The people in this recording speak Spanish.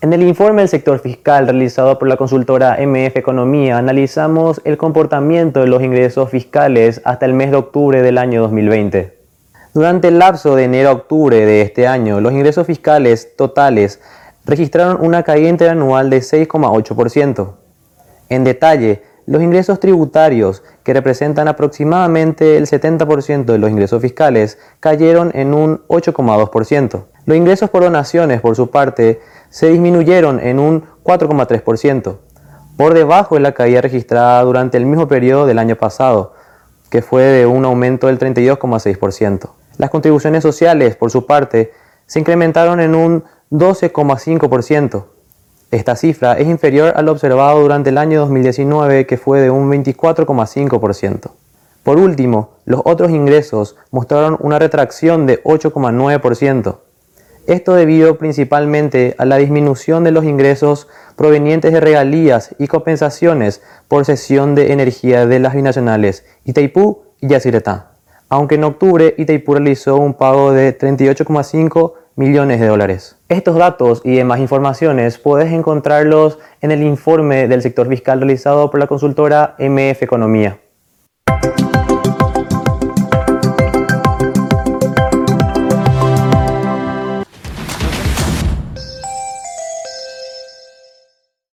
En el informe del sector fiscal realizado por la consultora MF Economía, analizamos el comportamiento de los ingresos fiscales hasta el mes de octubre del año 2020. Durante el lapso de enero a octubre de este año, los ingresos fiscales totales registraron una caída interanual de 6,8%. En detalle, los ingresos tributarios, que representan aproximadamente el 70% de los ingresos fiscales, cayeron en un 8,2%. Los ingresos por donaciones, por su parte, se disminuyeron en un 4,3%, por debajo de la caída registrada durante el mismo periodo del año pasado, que fue de un aumento del 32,6%. Las contribuciones sociales, por su parte, se incrementaron en un 12,5%. Esta cifra es inferior a lo observado durante el año 2019, que fue de un 24,5%. Por último, los otros ingresos mostraron una retracción de 8,9%. Esto debido principalmente a la disminución de los ingresos provenientes de regalías y compensaciones por cesión de energía de las binacionales Itaipú y Yacyretá aunque en octubre Itaipú realizó un pago de 38,5 millones de dólares. Estos datos y demás informaciones puedes encontrarlos en el informe del sector fiscal realizado por la consultora MF Economía.